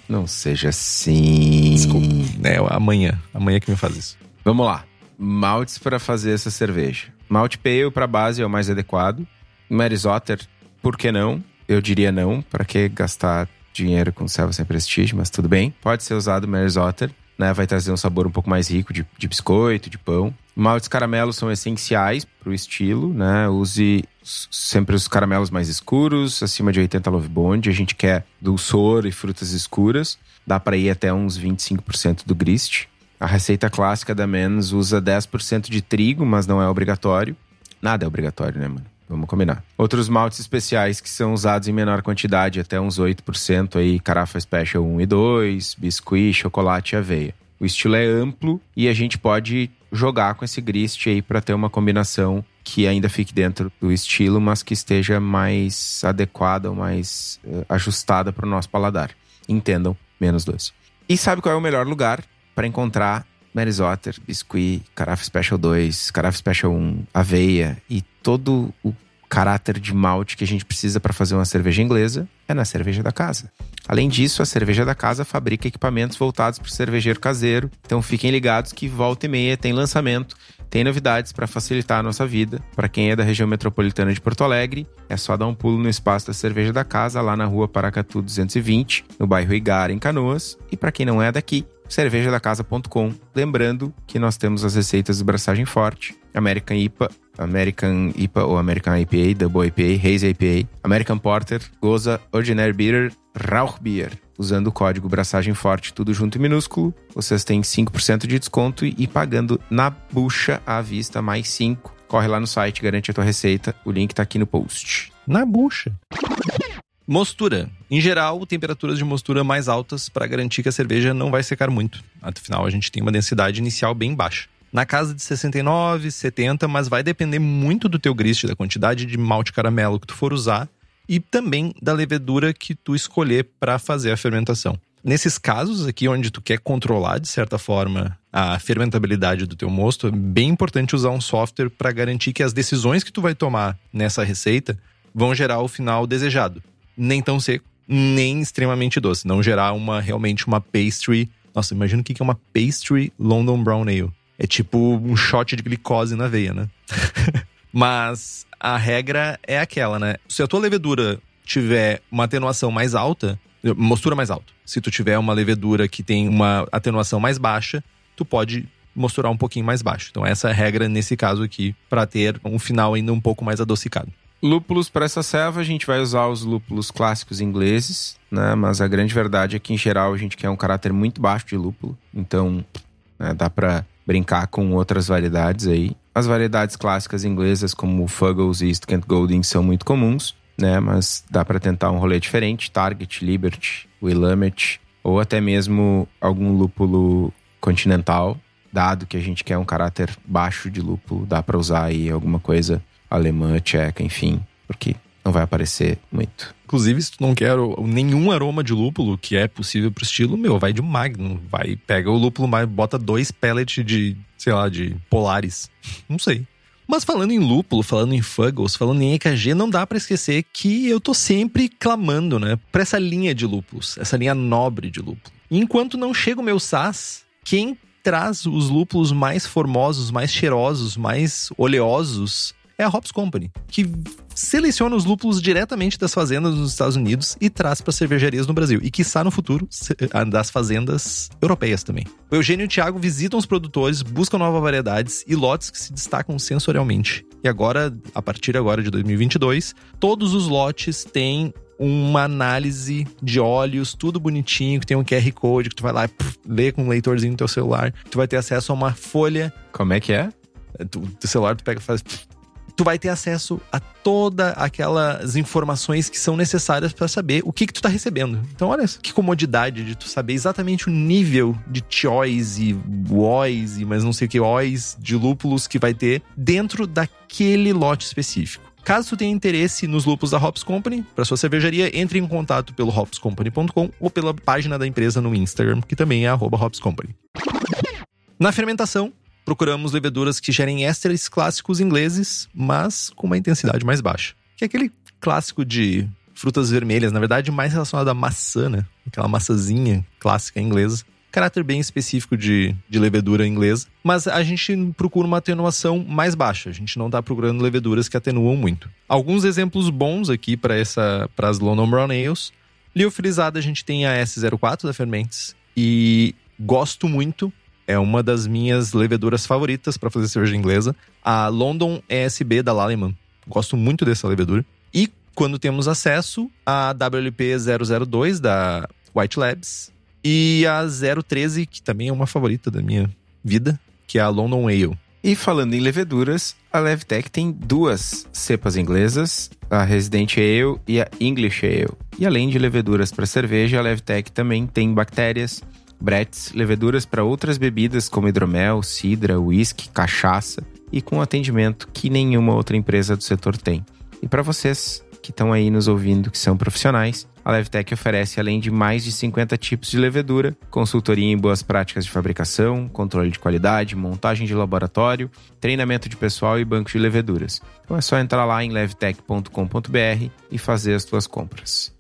Não seja assim. Desculpa. É amanhã. Amanhã que me faz isso. Vamos lá. Maltes para fazer essa cerveja. Malte pale para base é o mais adequado. Mary Otter, por que não? eu diria não. Para que gastar dinheiro com selva sem prestígio? Mas tudo bem. Pode ser usado Mary's Otter. Né, vai trazer um sabor um pouco mais rico de, de biscoito, de pão. Maltes caramelos são essenciais para o estilo, né? Use sempre os caramelos mais escuros, acima de 80 Love Bond. A gente quer dulçor e frutas escuras. Dá para ir até uns 25% do grist. A receita clássica da Men's usa 10% de trigo, mas não é obrigatório. Nada é obrigatório, né, mano? Vamos combinar. Outros maltes especiais que são usados em menor quantidade, até uns 8% aí, Carafa Special 1 e 2, biscuit, chocolate e aveia. O estilo é amplo e a gente pode jogar com esse grist aí para ter uma combinação que ainda fique dentro do estilo, mas que esteja mais adequada ou mais uh, ajustada para o nosso paladar. Entendam, menos dois. E sabe qual é o melhor lugar para encontrar Mary's Otter, Biscuit, Carafa Special 2, Carafa Special 1, Aveia e todo o caráter de malte que a gente precisa para fazer uma cerveja inglesa é na cerveja da casa. Além disso, a cerveja da casa fabrica equipamentos voltados para o cervejeiro caseiro. Então fiquem ligados que volta e meia tem lançamento, tem novidades para facilitar a nossa vida. Para quem é da região metropolitana de Porto Alegre, é só dar um pulo no espaço da cerveja da casa, lá na rua Paracatu 220, no bairro Igara, em Canoas. E para quem não é daqui, cervejadacasa.com. Lembrando que nós temos as receitas de braçagem forte, American IPA, American IPA ou American IPA, Double IPA, Haze IPA, American Porter, Goza, Ordinary Beer, Rauch Beer. Usando o código Braçagem Forte, tudo junto e minúsculo, vocês têm 5% de desconto e pagando na bucha à vista mais 5. Corre lá no site, garante a tua receita. O link tá aqui no post. Na bucha. Mostura. Em geral, temperaturas de mostura mais altas para garantir que a cerveja não vai secar muito. Afinal, a gente tem uma densidade inicial bem baixa. Na casa de 69, 70, mas vai depender muito do teu grist, da quantidade de malte caramelo que tu for usar e também da levedura que tu escolher para fazer a fermentação. Nesses casos aqui, onde tu quer controlar, de certa forma, a fermentabilidade do teu mosto, é bem importante usar um software para garantir que as decisões que tu vai tomar nessa receita vão gerar o final desejado nem tão seco, nem extremamente doce. Não gerar uma realmente uma pastry. Nossa, imagina o que é uma pastry London Brown Ale. É tipo um shot de glicose na veia, né? Mas a regra é aquela, né? Se a tua levedura tiver uma atenuação mais alta, mostura mais alta. Se tu tiver uma levedura que tem uma atenuação mais baixa, tu pode mosturar um pouquinho mais baixo. Então essa é a regra nesse caso aqui para ter um final ainda um pouco mais adocicado. Lúpulos para essa serva, a gente vai usar os lúpulos clássicos ingleses, né? Mas a grande verdade é que, em geral, a gente quer um caráter muito baixo de lúpulo. Então, né, dá para brincar com outras variedades aí. As variedades clássicas inglesas, como Fuggles e East Kent Golding, são muito comuns, né? Mas dá para tentar um rolê diferente. Target, Liberty, Willamette, ou até mesmo algum lúpulo continental. Dado que a gente quer um caráter baixo de lúpulo, dá para usar aí alguma coisa alemã, tcheca, enfim, porque não vai aparecer muito. Inclusive, se tu não quer nenhum aroma de lúpulo que é possível pro estilo, meu, vai de Magnum. Vai, pega o lúpulo, mas bota dois pellets de, sei lá, de Polaris. Não sei. Mas falando em lúpulo, falando em Fuggles, falando em EKG, não dá para esquecer que eu tô sempre clamando, né, pra essa linha de lúpulos, essa linha nobre de lúpulo. Enquanto não chega o meu SAS, quem traz os lúpulos mais formosos, mais cheirosos, mais oleosos é a Hops Company, que seleciona os lúpulos diretamente das fazendas nos Estados Unidos e traz para cervejarias no Brasil. E que está no futuro ah, das fazendas europeias também. O Eugênio e o Thiago visitam os produtores, buscam novas variedades e lotes que se destacam sensorialmente. E agora, a partir agora de 2022, todos os lotes têm uma análise de óleos, tudo bonitinho, que tem um QR Code que tu vai lá pff, ler com um leitorzinho no teu celular. Tu vai ter acesso a uma folha. Como é que é? Tu, teu celular tu pega e faz pff, tu vai ter acesso a todas aquelas informações que são necessárias para saber o que que tu tá recebendo. Então, olha que comodidade de tu saber exatamente o nível de choice, ois e mas não sei o que ois de lúpulos que vai ter dentro daquele lote específico. Caso tu tenha interesse nos lúpulos da Hops Company, para sua cervejaria, entre em contato pelo hopscompany.com ou pela página da empresa no Instagram, que também é @hopscompany. Na fermentação, procuramos leveduras que gerem ésteres clássicos ingleses, mas com uma intensidade mais baixa. Que é aquele clássico de frutas vermelhas, na verdade, mais relacionado à maçã, né? Aquela maçãzinha clássica inglesa. caráter bem específico de, de levedura inglesa. Mas a gente procura uma atenuação mais baixa. A gente não está procurando leveduras que atenuam muito. Alguns exemplos bons aqui para as London Brown Ales. Liofilizada a gente tem a S04 da Fermentes. E gosto muito é uma das minhas leveduras favoritas para fazer cerveja inglesa. A London ESB da Lallemand. Gosto muito dessa levedura. E quando temos acesso, a WLP 002 da White Labs e a 013, que também é uma favorita da minha vida, que é a London Ale. E falando em leveduras, a Levtech tem duas cepas inglesas, a Resident Ale e a English Ale. E além de leveduras para cerveja, a Levtech também tem bactérias, bretes, leveduras para outras bebidas como hidromel, cidra, whisky, cachaça e com atendimento que nenhuma outra empresa do setor tem. E para vocês que estão aí nos ouvindo, que são profissionais, a Levtech oferece, além de mais de 50 tipos de levedura, consultoria em boas práticas de fabricação, controle de qualidade, montagem de laboratório, treinamento de pessoal e banco de leveduras. Então é só entrar lá em levtech.com.br e fazer as suas compras.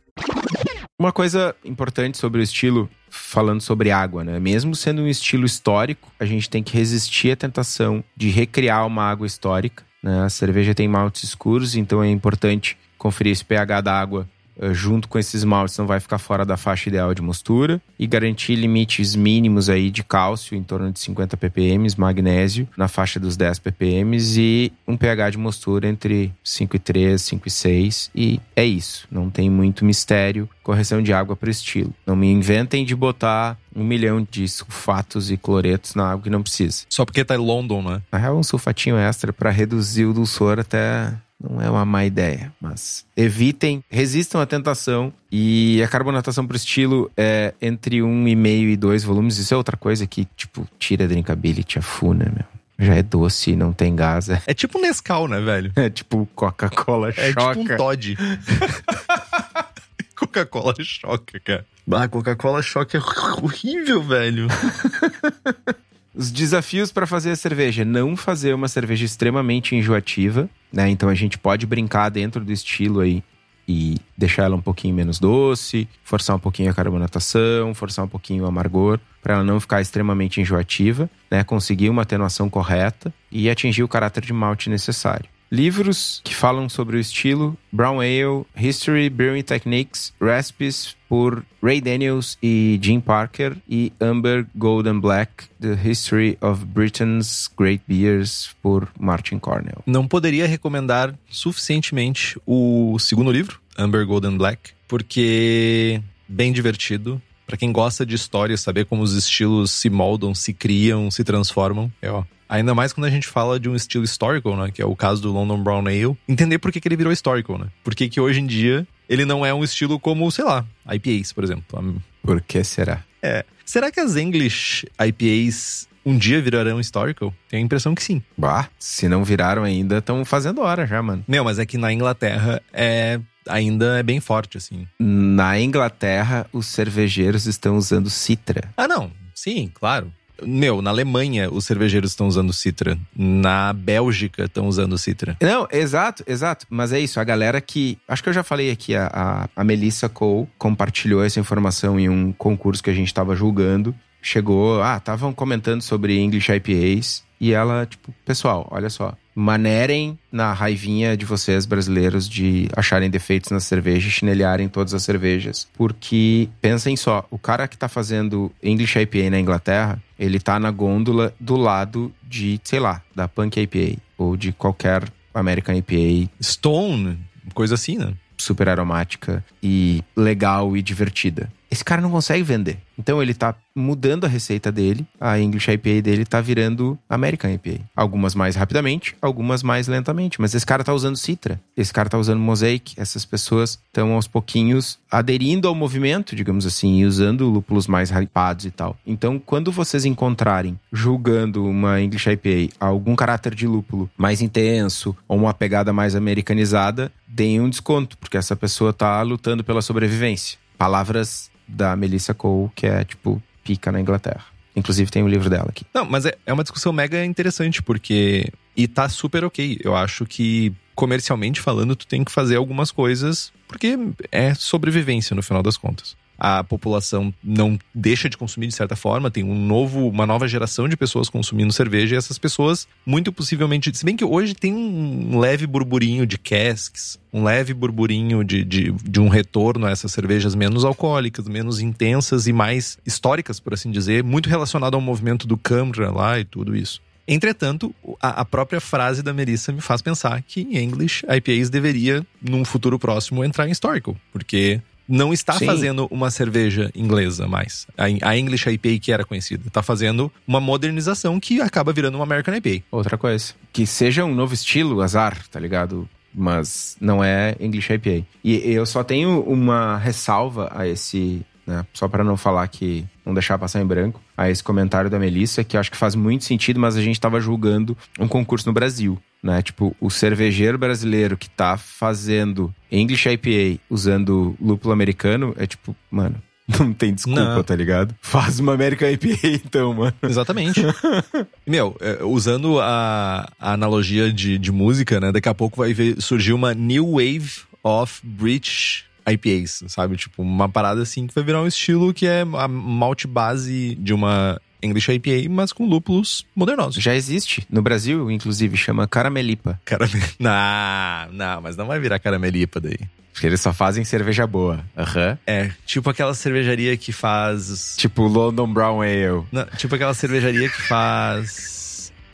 Uma coisa importante sobre o estilo, falando sobre água, né? Mesmo sendo um estilo histórico, a gente tem que resistir à tentação de recriar uma água histórica. Né? A cerveja tem maltes escuros, então é importante conferir esse pH da água junto com esses maltes, não vai ficar fora da faixa ideal de mostura e garantir limites mínimos aí de cálcio em torno de 50 ppm, magnésio na faixa dos 10 ppm e um pH de mostura entre 5,3, 5,6 e é isso, não tem muito mistério. Correção de água para o estilo. Não me inventem de botar um milhão de sulfatos e cloretos na água que não precisa. Só porque tá em London, né? Na real, um sulfatinho extra para reduzir o dulçor até não é uma má ideia, mas evitem, resistam à tentação e a carbonatação pro estilo é entre um e meio e dois volumes. Isso é outra coisa que, tipo, tira a drinkability a full, né, meu? Já é doce, não tem gás. É, é tipo Nescau, né, velho? É tipo Coca-Cola é choca. É tipo um Todd. Coca-Cola choca, cara. Ah, Coca-Cola choca é horrível, velho. Os desafios para fazer a cerveja. Não fazer uma cerveja extremamente enjoativa, né? Então a gente pode brincar dentro do estilo aí e deixar ela um pouquinho menos doce, forçar um pouquinho a carbonatação, forçar um pouquinho o amargor, para ela não ficar extremamente enjoativa, né? Conseguir uma atenuação correta e atingir o caráter de malte necessário. Livros que falam sobre o estilo: Brown Ale, History, Brewing Techniques, Recipes por Ray Daniels e Jim Parker e Amber Golden Black, The History of Britain's Great Beers por Martin Cornell. Não poderia recomendar suficientemente o segundo livro, Amber Golden Black, porque bem divertido. Para quem gosta de história, saber como os estilos se moldam, se criam, se transformam, é ó, Ainda mais quando a gente fala de um estilo historical, né? Que é o caso do London Brown Ale. Entender por que, que ele virou historical, né? Por que, que hoje em dia ele não é um estilo como, sei lá, IPAs, por exemplo. Por que será? É. Será que as English IPAs um dia virarão historical? Tenho a impressão que sim. Bah, se não viraram ainda, estão fazendo hora já, mano. Não, mas é que na Inglaterra é ainda é bem forte, assim. Na Inglaterra, os cervejeiros estão usando citra. Ah, não. Sim, claro. Meu, na Alemanha os cervejeiros estão usando Citra. Na Bélgica estão usando Citra. Não, exato, exato. Mas é isso, a galera que. Acho que eu já falei aqui, a, a, Melissa Cole compartilhou essa informação em um concurso que a gente estava julgando. Chegou, ah, estavam comentando sobre English IPAs. E ela, tipo, pessoal, olha só manerem na raivinha de vocês brasileiros de acharem defeitos na cerveja e chinelharem todas as cervejas. Porque, pensem só, o cara que tá fazendo English IPA na Inglaterra, ele tá na gôndola do lado de, sei lá, da Punk IPA ou de qualquer American IPA. Stone, coisa assim, né? Super aromática e legal e divertida. Esse cara não consegue vender. Então ele tá mudando a receita dele, a English IPA dele tá virando American IPA. Algumas mais rapidamente, algumas mais lentamente. Mas esse cara tá usando Citra, esse cara tá usando Mosaic. Essas pessoas estão aos pouquinhos aderindo ao movimento, digamos assim, e usando lúpulos mais hypados e tal. Então, quando vocês encontrarem, julgando uma English IPA, algum caráter de lúpulo mais intenso ou uma pegada mais americanizada, deem um desconto, porque essa pessoa tá lutando pela sobrevivência. Palavras da Melissa Cole, que é, tipo, pica na Inglaterra. Inclusive tem o um livro dela aqui. Não, mas é, é uma discussão mega interessante, porque. E tá super ok. Eu acho que, comercialmente falando, tu tem que fazer algumas coisas, porque é sobrevivência no final das contas. A população não deixa de consumir de certa forma, tem um novo, uma nova geração de pessoas consumindo cerveja e essas pessoas, muito possivelmente, se bem que hoje tem um leve burburinho de casks, um leve burburinho de, de, de um retorno a essas cervejas menos alcoólicas, menos intensas e mais históricas, por assim dizer, muito relacionado ao movimento do Camra lá e tudo isso. Entretanto, a, própria frase da Melissa me faz pensar que em English IPAs deveria, num futuro próximo, entrar em Historical, porque não está Sim. fazendo uma cerveja inglesa mais. A, a English IPA que era conhecida. Está fazendo uma modernização que acaba virando uma American IPA. Outra coisa. Que seja um novo estilo, azar, tá ligado? Mas não é English IPA. E eu só tenho uma ressalva a esse né? Só para não falar que não deixar passar em branco, a esse comentário da Melissa, que acho que faz muito sentido, mas a gente estava julgando um concurso no Brasil, né? Tipo, o cervejeiro brasileiro que tá fazendo English IPA usando lúpulo americano é tipo, mano, não tem desculpa, não. tá ligado? Faz uma American IPA então, mano. Exatamente. Meu, é, usando a, a analogia de, de música, né? Daqui a pouco vai ver, surgir uma New Wave of British IPAs, sabe? Tipo, uma parada assim que vai virar um estilo que é a malte base de uma English IPA, mas com lúpulos modernosos. Já existe. No Brasil, inclusive, chama Caramelipa. Caramel... Não, não, mas não vai virar Caramelipa daí. Porque eles só fazem cerveja boa. Aham. Uhum. É, tipo aquela cervejaria que faz. Tipo London Brown Ale. Não, tipo aquela cervejaria que faz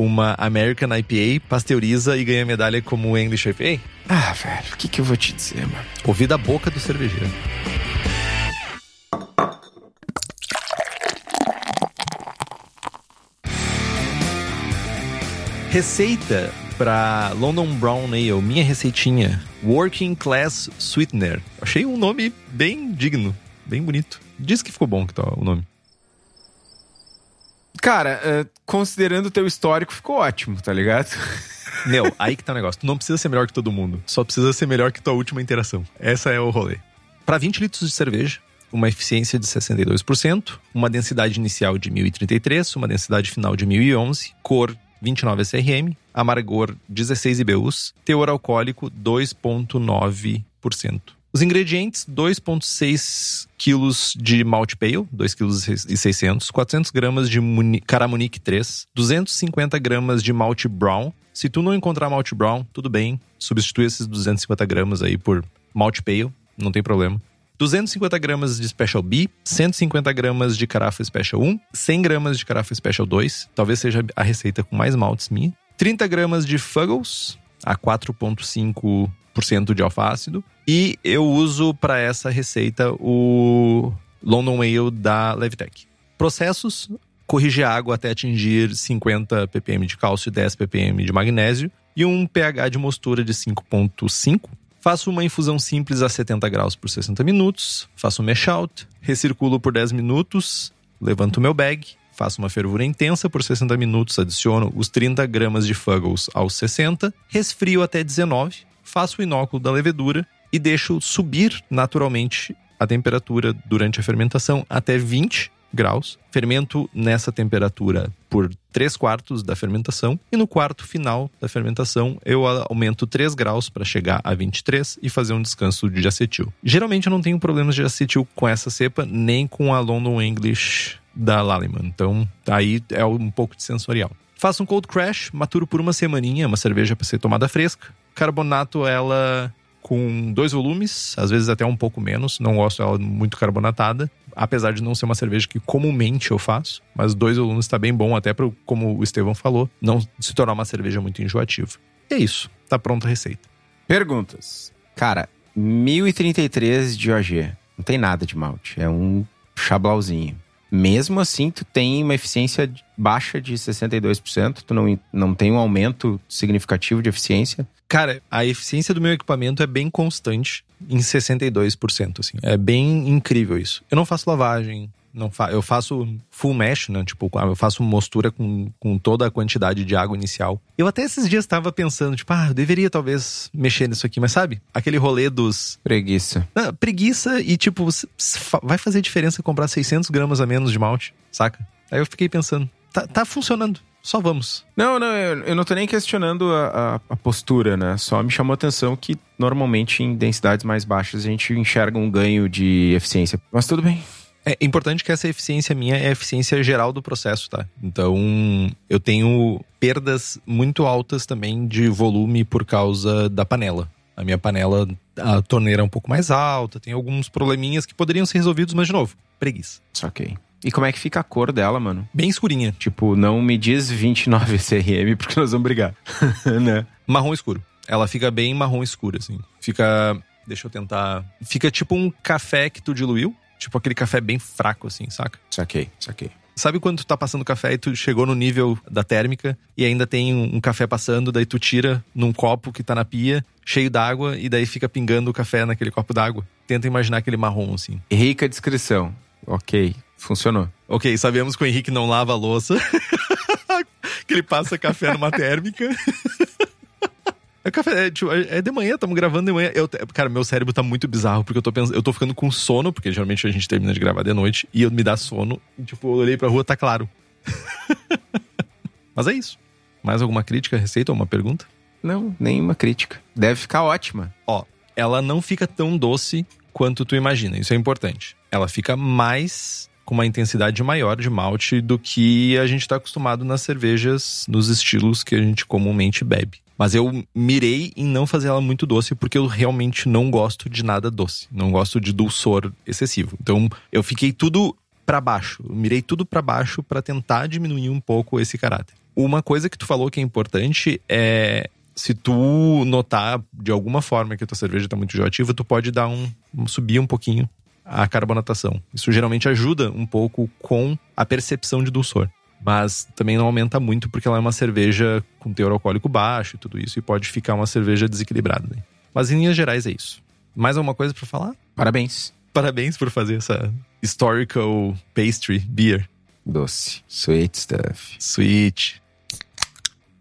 uma American IPA, pasteuriza e ganha medalha como English IPA? Ah, velho, o que, que eu vou te dizer, mano? Ouvi da boca do cervejeiro. Receita para London Brown Ale, minha receitinha. Working Class Sweetener. Achei um nome bem digno, bem bonito. Diz que ficou bom que tá o nome. Cara, uh, considerando o teu histórico, ficou ótimo, tá ligado? Meu, aí que tá o negócio. Tu não precisa ser melhor que todo mundo. Só precisa ser melhor que tua última interação. Essa é o rolê. Para 20 litros de cerveja, uma eficiência de 62%, uma densidade inicial de 1033, uma densidade final de 1011, cor 29 SRM, amargor 16 IBUs, teor alcoólico 2,9%. Os ingredientes: 2,6 quilos de malte pale, 2 quilos e 600, 400 gramas de Caramunique 3, 250 gramas de malte brown. Se tu não encontrar malte brown, tudo bem, substitui esses 250 gramas aí por malte pale, não tem problema. 250 gramas de Special B, 150 gramas de carafa Special 1, 100 gramas de carafa Special 2, talvez seja a receita com mais maltes minha. 30 gramas de Fuggles, a 4,5 de alfácido. E eu uso para essa receita o London Ale da Levitec. Processos: corrigir a água até atingir 50 ppm de cálcio e 10 ppm de magnésio e um pH de mostura de 5.5. Faço uma infusão simples a 70 graus por 60 minutos, faço um mash out, recirculo por 10 minutos, levanto meu bag, faço uma fervura intensa por 60 minutos, adiciono os 30 gramas de Fuggles aos 60, resfrio até 19, faço o inóculo da levedura e deixo subir naturalmente a temperatura durante a fermentação até 20 graus. Fermento nessa temperatura por 3 quartos da fermentação e no quarto final da fermentação eu aumento 3 graus para chegar a 23 e fazer um descanso de acetil. Geralmente eu não tenho problemas de acetil com essa cepa nem com a London English da Lallemand, então aí é um pouco de sensorial. Faço um cold crash, maturo por uma semaninha, uma cerveja para ser tomada fresca. Carbonato ela com dois volumes, às vezes até um pouco menos. Não gosto dela muito carbonatada, apesar de não ser uma cerveja que comumente eu faço. Mas dois volumes está bem bom, até para, como o Estevão falou, não se tornar uma cerveja muito enjoativa. E é isso, tá pronta a receita. Perguntas. Cara, 1033 de OG. Não tem nada de malte. É um chablauzinho. Mesmo assim, tu tem uma eficiência baixa de 62%, tu não, não tem um aumento significativo de eficiência. Cara, a eficiência do meu equipamento é bem constante em 62%, assim. É bem incrível isso. Eu não faço lavagem, não fa eu faço full mesh, né? Tipo, eu faço mostura com, com toda a quantidade de água inicial. Eu até esses dias estava pensando, tipo, ah, eu deveria talvez mexer nisso aqui, mas sabe? Aquele rolê dos. Preguiça. Não, preguiça e, tipo, vai fazer diferença comprar 600 gramas a menos de malte, saca? Aí eu fiquei pensando, tá, tá funcionando. só vamos. Não, não, eu, eu não tô nem questionando a, a, a postura, né? Só me chamou a atenção que normalmente em densidades mais baixas a gente enxerga um ganho de eficiência. Mas tudo bem. É importante que essa eficiência minha é a eficiência geral do processo, tá? Então, eu tenho perdas muito altas também de volume por causa da panela. A minha panela, a torneira é um pouco mais alta, tem alguns probleminhas que poderiam ser resolvidos, mas de novo, preguiça. Ok. E como é que fica a cor dela, mano? Bem escurinha. Tipo, não me diz 29 CRM porque nós vamos brigar, né? Marrom escuro. Ela fica bem marrom escuro, assim. Fica. Deixa eu tentar. Fica tipo um café que tu diluiu. Tipo aquele café bem fraco, assim, saca? Saquei, saquei. Sabe quando tu tá passando café e tu chegou no nível da térmica e ainda tem um, café passando, daí tu tira num copo que tá na pia, cheio d'água, e daí fica pingando o café naquele copo d'água? Tenta imaginar aquele marrom, assim. Rica descrição. Ok, funcionou. Ok, sabemos que o Henrique não lava a louça. que ele passa café numa térmica. É café, é, tipo, é de manhã, estamos gravando de manhã. Eu, cara, meu cérebro tá muito bizarro, porque eu tô pensando, eu tô ficando com sono, porque geralmente a gente termina de gravar de noite, e eu me dá sono, e tipo, eu olhei pra rua, tá claro. Mas é isso. Mais alguma crítica, receita ou uma pergunta? Não, nenhuma crítica. Deve ficar ótima. Ó, ela não fica tão doce quanto tu imagina, isso é importante. Ela fica mais com uma intensidade maior de malte do que a gente está acostumado nas cervejas, nos estilos que a gente comumente bebe. Mas eu mirei em não fazer ela muito doce porque eu realmente não gosto de nada doce. Não gosto de dulçor excessivo. Então eu fiquei tudo para baixo. Eu mirei tudo para baixo para tentar diminuir um pouco esse caráter. Uma coisa que tu falou que é importante é se tu notar de alguma forma que a tua cerveja está muito enjoativa, tu pode dar um, um subir um pouquinho a carbonatação. Isso geralmente ajuda um pouco com a percepção de dulçor. Mas também não aumenta muito porque ela é uma cerveja com teor alcoólico baixo e tudo isso, e pode ficar uma cerveja desequilibrada. Né? Mas em linhas gerais é isso. Mais alguma coisa para falar? Parabéns. Parabéns por fazer essa historical pastry beer. Doce. Sweet stuff. Sweet.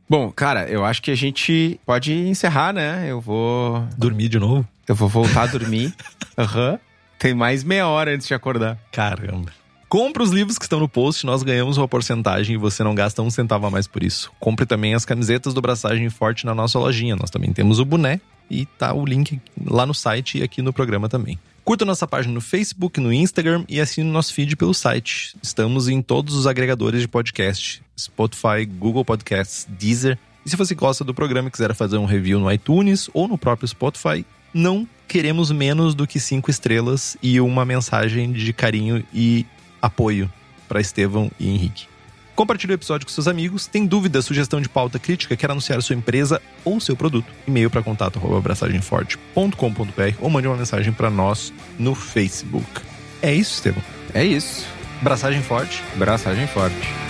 Bom, cara, eu acho que a gente pode encerrar, né? Eu vou. Dormir de novo? Eu vou voltar a dormir. Aham. uhum. Tem mais meia hora antes de acordar. Caramba. Compre os livros que estão no post, nós ganhamos uma porcentagem e você não gasta um centavo a mais por isso. Compre também as camisetas do Braçagem Forte na nossa lojinha. Nós também temos o boné e tá o link lá no site e aqui no programa também. Curta nossa página no Facebook, no Instagram e assine nosso feed pelo site. Estamos em todos os agregadores de podcast: Spotify, Google Podcasts, Deezer. E se você gosta do programa e quiser fazer um review no iTunes ou no próprio Spotify, não queremos menos do que cinco estrelas e uma mensagem de carinho e apoio para Estevão e Henrique. Compartilhe o episódio com seus amigos. Tem dúvida, sugestão de pauta crítica, quer anunciar sua empresa ou seu produto? E-mail para contato abraçagemforte.com.br ou mande uma mensagem para nós no Facebook. É isso, Estevão? É isso. Braçagem forte. Braçagem forte.